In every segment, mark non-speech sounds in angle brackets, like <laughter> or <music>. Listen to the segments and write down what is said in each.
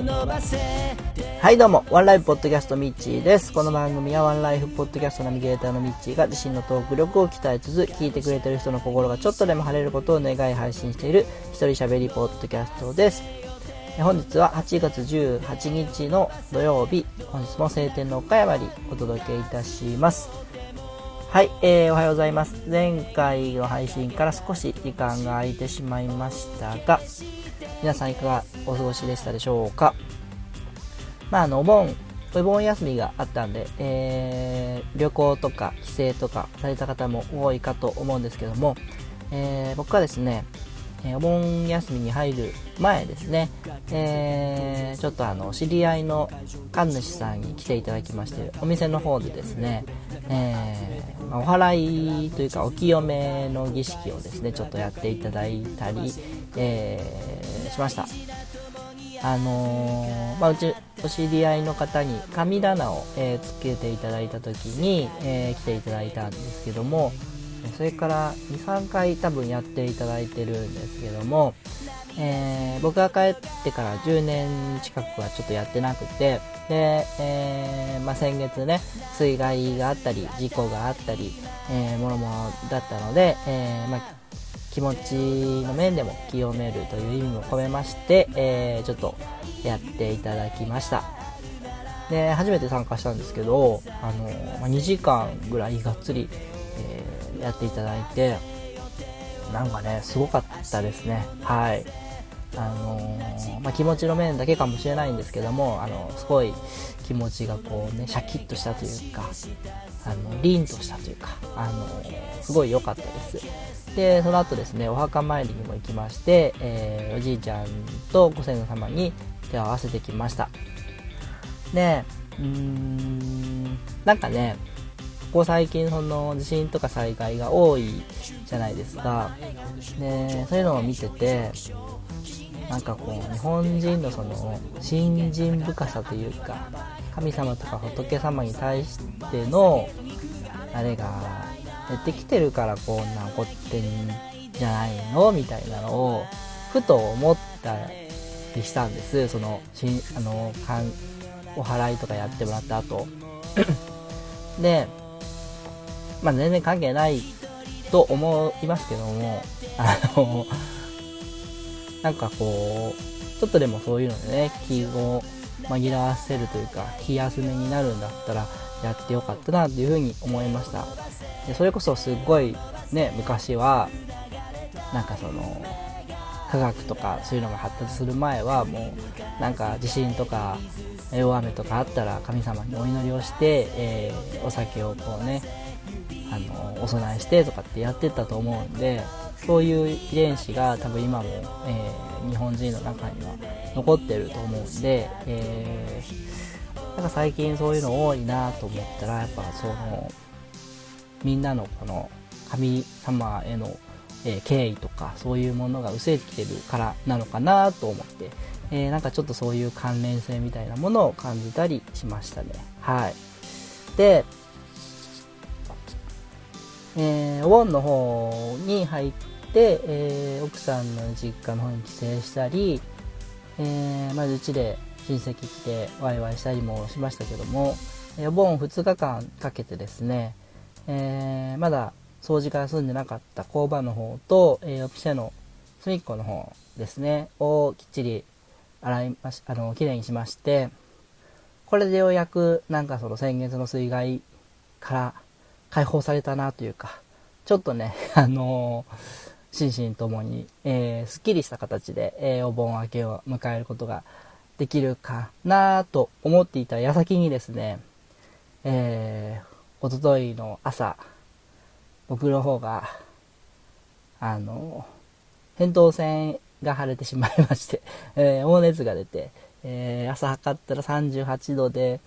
はいどうも、ワンライフポッドキャストミッチーです。この番組はワンライフポッドキャストナビゲーターのミッチーが自身のトーク力を鍛えつつ、聞いてくれてる人の心がちょっとでも晴れることを願い配信している一人喋りポッドキャストです。本日は8月18日の土曜日、本日も晴天の岡山にお届けいたします。はい、えー、おはようございます。前回の配信から少し時間が空いてしまいましたが、皆さんいかがお過ごしでしたでしょうか？まあ、あの、お盆、お盆休みがあったんで、えー、旅行とか帰省とかされた方も多いかと思うんですけども、えー、僕はですね、えお盆休みに入る前ですね、えー、ちょっとあの知り合いの神主さんに来ていただきましてお店の方でですね、えー、お祓いというかお清めの儀式をですねちょっとやっていただいたり、えー、しました。あの、まあ、うちお知り合いの方に神棚を、え、つけていただいた時に、え、来ていただいたんですけどもそれから23回多分やっていただいてるんですけども、えー、僕が帰ってから10年近くはちょっとやってなくてで、えー、まあ、先月ね水害があったり事故があったり、えー、もろもろだったので、えまあ、気持ちの面でも清めるという意味も込めまして、えちょっとやっていただきました。で初めて参加したんですけど、あのまあ、2時間ぐらいがっつりやっていただいて、なんかね、すごかったですね。はい。あのー、まあ、気持ちの面だけかもしれないんですけども、あの、すごい気持ちがこうね、シャキッとしたというか、あの、凛としたというか、あのー、すごい良かったです。で、その後ですね、お墓参りにも行きまして、えー、おじいちゃんとご先祖様に手を合わせてきました。で、うーん、なんかね、ここ最近その地震とか災害が多いじゃないですか。でそういうのを見ててなんかこう日本人のその信心深さというか神様とか仏様に対してのあれが出てきてるからこんな起こってんじゃないのみたいなのをふと思ったりしたんです。そのしあのお祓いとかやってもらった後。<coughs> でまあ、全然関係ないと思いますけども、あの、なんかこう、ちょっとでもそういうのでね、気を紛らわせるというか、気休めになるんだったら、やってよかったなっていうふうに思いました。でそれこそすっごいね、昔は、なんかその、科学とかそういうのが発達する前はもうなんか地震とか大雨とかあったら神様にお祈りをして、えー、お酒をこうねあのお供えしてとかってやってたと思うんでそういう遺伝子が多分今も、えー、日本人の中には残ってると思うんで、えー、なんか最近そういうの多いなと思ったらやっぱそのみんなのこの神様への、えー、敬意とかそういうものが薄れてきてるからなのかなと思って、えー、なんかちょっとそういう関連性みたいなものを感じたりしましたね。はい。でえー、お盆の方に入って、えー、奥さんの実家の方に帰省したり、えー、まずうちで親戚来てワイワイしたりもしましたけども、えお盆2日間かけてですね、えまだ掃除から済んでなかった工場の方と、えお店の隅っこの方ですね、をきっちり洗いまし、あの、きれいにしまして、これでようやくなんかその先月の水害から解放されたなというか、ちょっとね、<laughs> あのー、心身ともに、えー、すっきりした形で、えー、お盆明けを迎えることができるかなと思っていた矢先にですね、えー、おとといの朝、僕の方が、あのー、扁桃腺が腫れてしまいまして、<laughs> えー、大熱が出て、えー、朝測ったら38度で、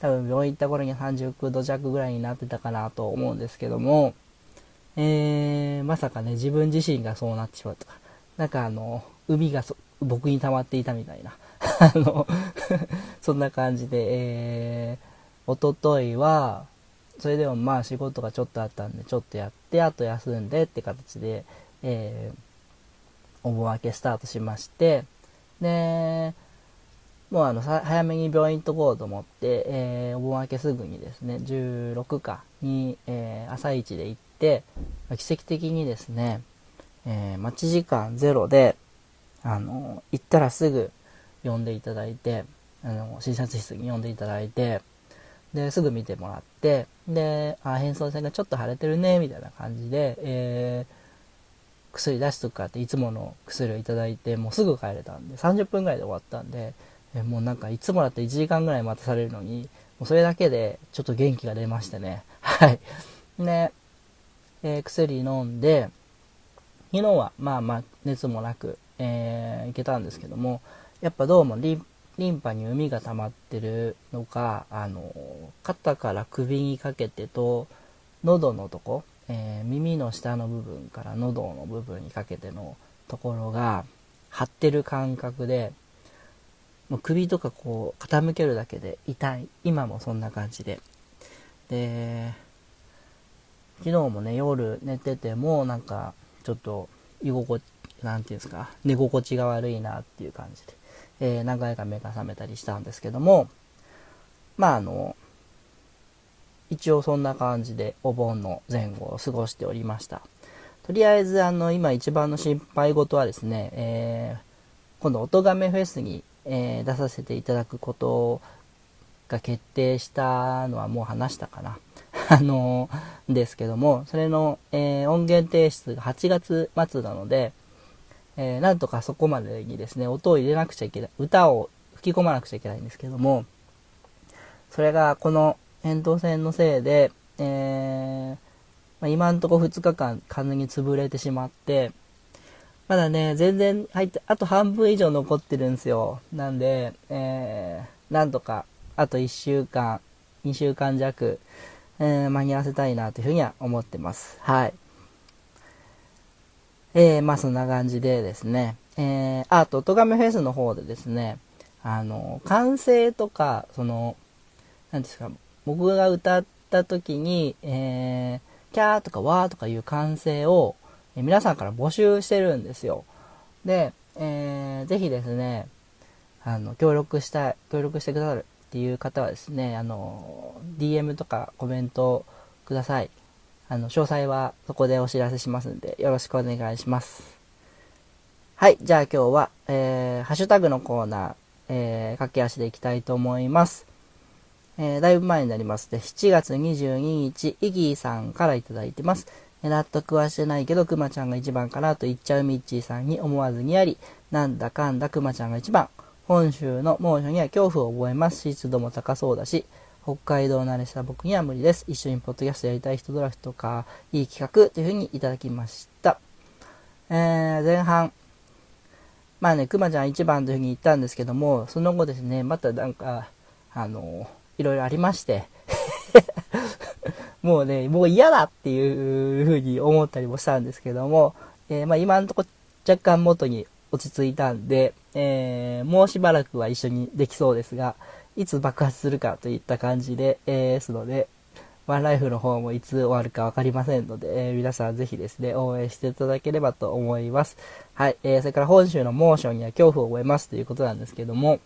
多分病院行った頃に39度弱ぐらいになってたかなと思うんですけども、えー、まさかね、自分自身がそうなってしまうとか、なんかあの、海が僕に溜まっていたみたいな、<laughs> あの <laughs> そんな感じで、えー、おとといは、それでもまあ仕事がちょっとあったんで、ちょっとやって、あと休んでって形で、えー、お盆明けスタートしまして、で、もうあの、早めに病院行っとこうと思って、えー、お盆明けすぐにですね、16日に、えー、朝一で行って、奇跡的にですね、えー、待ち時間ゼロで、あの、行ったらすぐ呼んでいただいて、あの、診察室に呼んでいただいて、で、すぐ見てもらって、で、あ、変装線がちょっと腫れてるね、みたいな感じで、えー、薬出しとくかっていつもの薬をいただいて、もうすぐ帰れたんで、30分ぐらいで終わったんで、えもうなんかいつもだって1時間ぐらい待たされるのに、もうそれだけでちょっと元気が出ましてね。<laughs> はい。で、えー、薬飲んで、昨日はまあまあ熱もなく、えー、いけたんですけども、やっぱどうもリンリンパに海が溜まってるのか、あの、肩から首にかけてと、喉のとこ、えー、耳の下の部分から喉の部分にかけてのところが張ってる感覚で、もう首とかこう傾けるだけで痛い。今もそんな感じで。で、昨日もね、夜寝ててもなんかちょっと居心地、なんていうんですか、寝心地が悪いなっていう感じで、えー、何回か目が覚めたりしたんですけども、まああの、一応そんな感じでお盆の前後を過ごしておりました。とりあえずあの、今一番の心配事はですね、えー、今度、音亀フェスに、えー、出させていただくことが決定したのはもう話したかな。<laughs> あのー、ですけども、それの、えー、音源提出が8月末なので、えー、なんとかそこまでにですね、音を入れなくちゃいけない、歌を吹き込まなくちゃいけないんですけども、それがこの扁桃腺のせいで、えー、まあ、今んとこ2日間完全に潰れてしまって、まだね、全然入って、あと半分以上残ってるんですよ。なんで、えー、なんとか、あと1週間、2週間弱、えー、間に合わせたいなというふうには思ってます。はい。えー、まあそんな感じでですね、えー、あと、トガメフェスの方でですね、あの、完成とか、その、何ですか、僕が歌った時に、えー、キャーとかワーとかいう歓声を、え、皆さんから募集してるんですよ。で、えー、ぜひですね、あの、協力したい、協力してくださるっていう方はですね、あの、DM とかコメントください。あの、詳細はそこでお知らせしますんで、よろしくお願いします。はい、じゃあ今日は、えー、ハッシュタグのコーナー、えー、駆け足でいきたいと思います。えー、だいぶ前になりますね。7月22日、イギーさんからいただいてます。納得はしてないけど、くまちゃんが一番かなと言っちゃうミッチーさんに思わずにあり、なんだかんだくまちゃんが一番。本州の猛暑には恐怖を覚えます湿度も高そうだし、北海道慣れした僕には無理です。一緒にポッドキャストやりたい人ドラフトか、いい企画というふうにいただきました。えー、前半。まあね、くまちゃん一番というふうに言ったんですけども、その後ですね、またなんか、あのいろいろありまして <laughs> もうね、もう嫌だっていうふうに思ったりもしたんですけども、えー、まあ今のとこ若干元に落ち着いたんで、えー、もうしばらくは一緒にできそうですが、いつ爆発するかといった感じで、えー、ですので、ワンライフの方もいつ終わるかわかりませんので、えー、皆さんぜひですね、応援していただければと思います。はい、えー、それから本州の猛暑には恐怖を覚えますということなんですけども、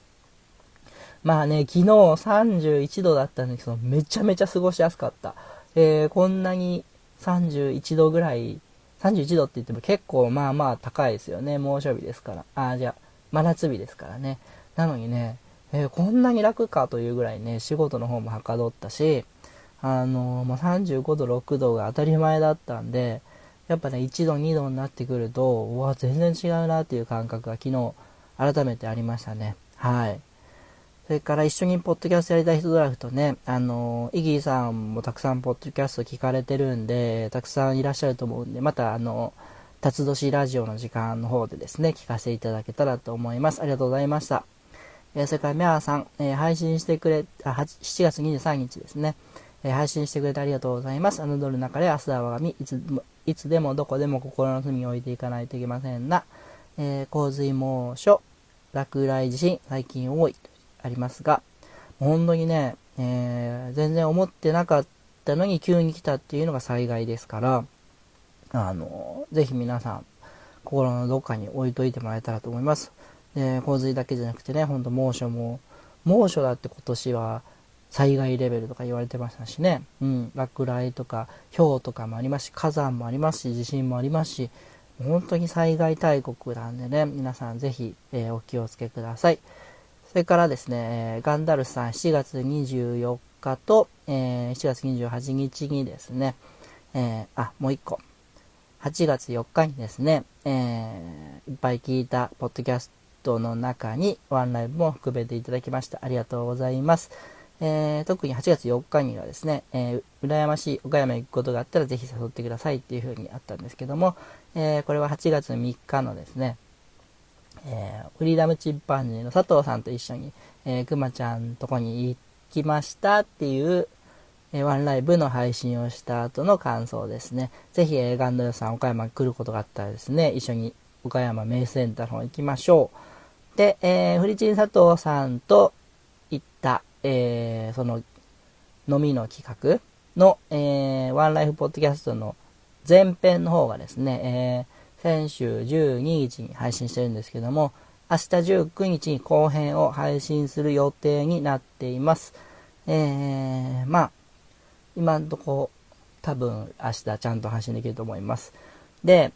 まあね、昨日31度だったんですけど、めちゃめちゃ過ごしやすかった。えー、こんなに31度ぐらい、31度って言っても結構まあまあ高いですよね。猛暑日ですから。あ、じゃあ、真夏日ですからね。なのにね、えー、こんなに楽かというぐらいね、仕事の方もはかどったし、あのー、まあ、35度、6度が当たり前だったんで、やっぱね、1度、2度になってくると、うわ、全然違うなっていう感覚が昨日、改めてありましたね。はい。それから一緒にポッドキャストやりたい人ドラフトね、あの、イギーさんもたくさんポッドキャスト聞かれてるんで、たくさんいらっしゃると思うんで、またあの、辰年ラジオの時間の方でですね、聞かせていただけたらと思います。ありがとうございました。えー、それからミャーさん、えー、配信してくれ、あ、7月23日ですね、えー、配信してくれてありがとうございます。あのドルの中で明日は我が身、いつも、いつでもどこでも心の隅に置いていかないといけませんな。え洪水猛暑、落雷地震、最近多い。ありますが、本当にね、えー、全然思ってなかったのに急に来たっていうのが災害ですから、あの、ぜひ皆さん、心のどっかに置いといてもらえたらと思います。で洪水だけじゃなくてねほんと猛暑も猛暑だって今年は災害レベルとか言われてましたしね、うん、落雷とか氷とかもありますし火山もありますし地震もありますし本当に災害大国なんでね皆さんぜひ、えー、お気をつけくださいそれからですね、ガンダルスさん7月24日と、えー、7月28日にですね、えー、あ、もう一個。8月4日にですね、えー、いっぱい聞いたポッドキャストの中にワンライブも含めていただきました。ありがとうございます。えー、特に8月4日にはですね、えー、羨ましい岡山行くことがあったらぜひ誘ってくださいっていう風にあったんですけども、えー、これは8月3日のですね、えー、フリーダムチンパンジーの佐藤さんと一緒に、えー、くまちゃんとこに行きましたっていう、えー、ワンライブの配信をした後の感想ですね。ぜひ、えー、ガンドルさん岡山来ることがあったらですね、一緒に岡山メイセンターの方行きましょう。で、えー、フリチン佐藤さんと行った、えー、その飲みの企画の、えー、ワンライフポッドキャストの前編の方がですね、えー先週12日に配信してるんですけども、明日19日に後編を配信する予定になっています。えー、まあ、今んとこ多分明日ちゃんと配信できると思います。で、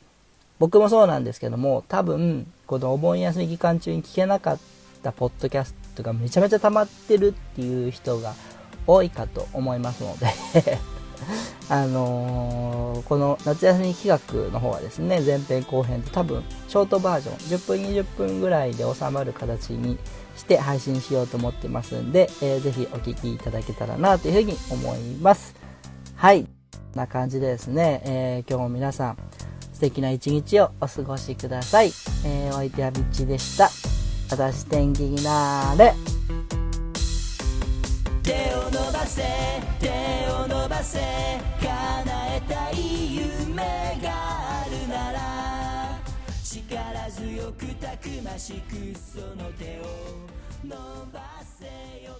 僕もそうなんですけども、多分、このお盆休み期間中に聞けなかったポッドキャストがめちゃめちゃ溜まってるっていう人が多いかと思いますので <laughs> あのー、この夏休み企画の方はですね、前編後編と多分、ショートバージョン、10分20分ぐらいで収まる形にして配信しようと思ってますんで、えー、ぜひお聴きいただけたらなというふうに思います。はい。こんな感じでですね、えー、今日も皆さん、素敵な一日をお過ごしください。えー、お相手はビッチでした。私天気になーれ。伸ばせ手を伸ばせ叶えたい夢があるなら力強くたくましくその手を伸ばせよ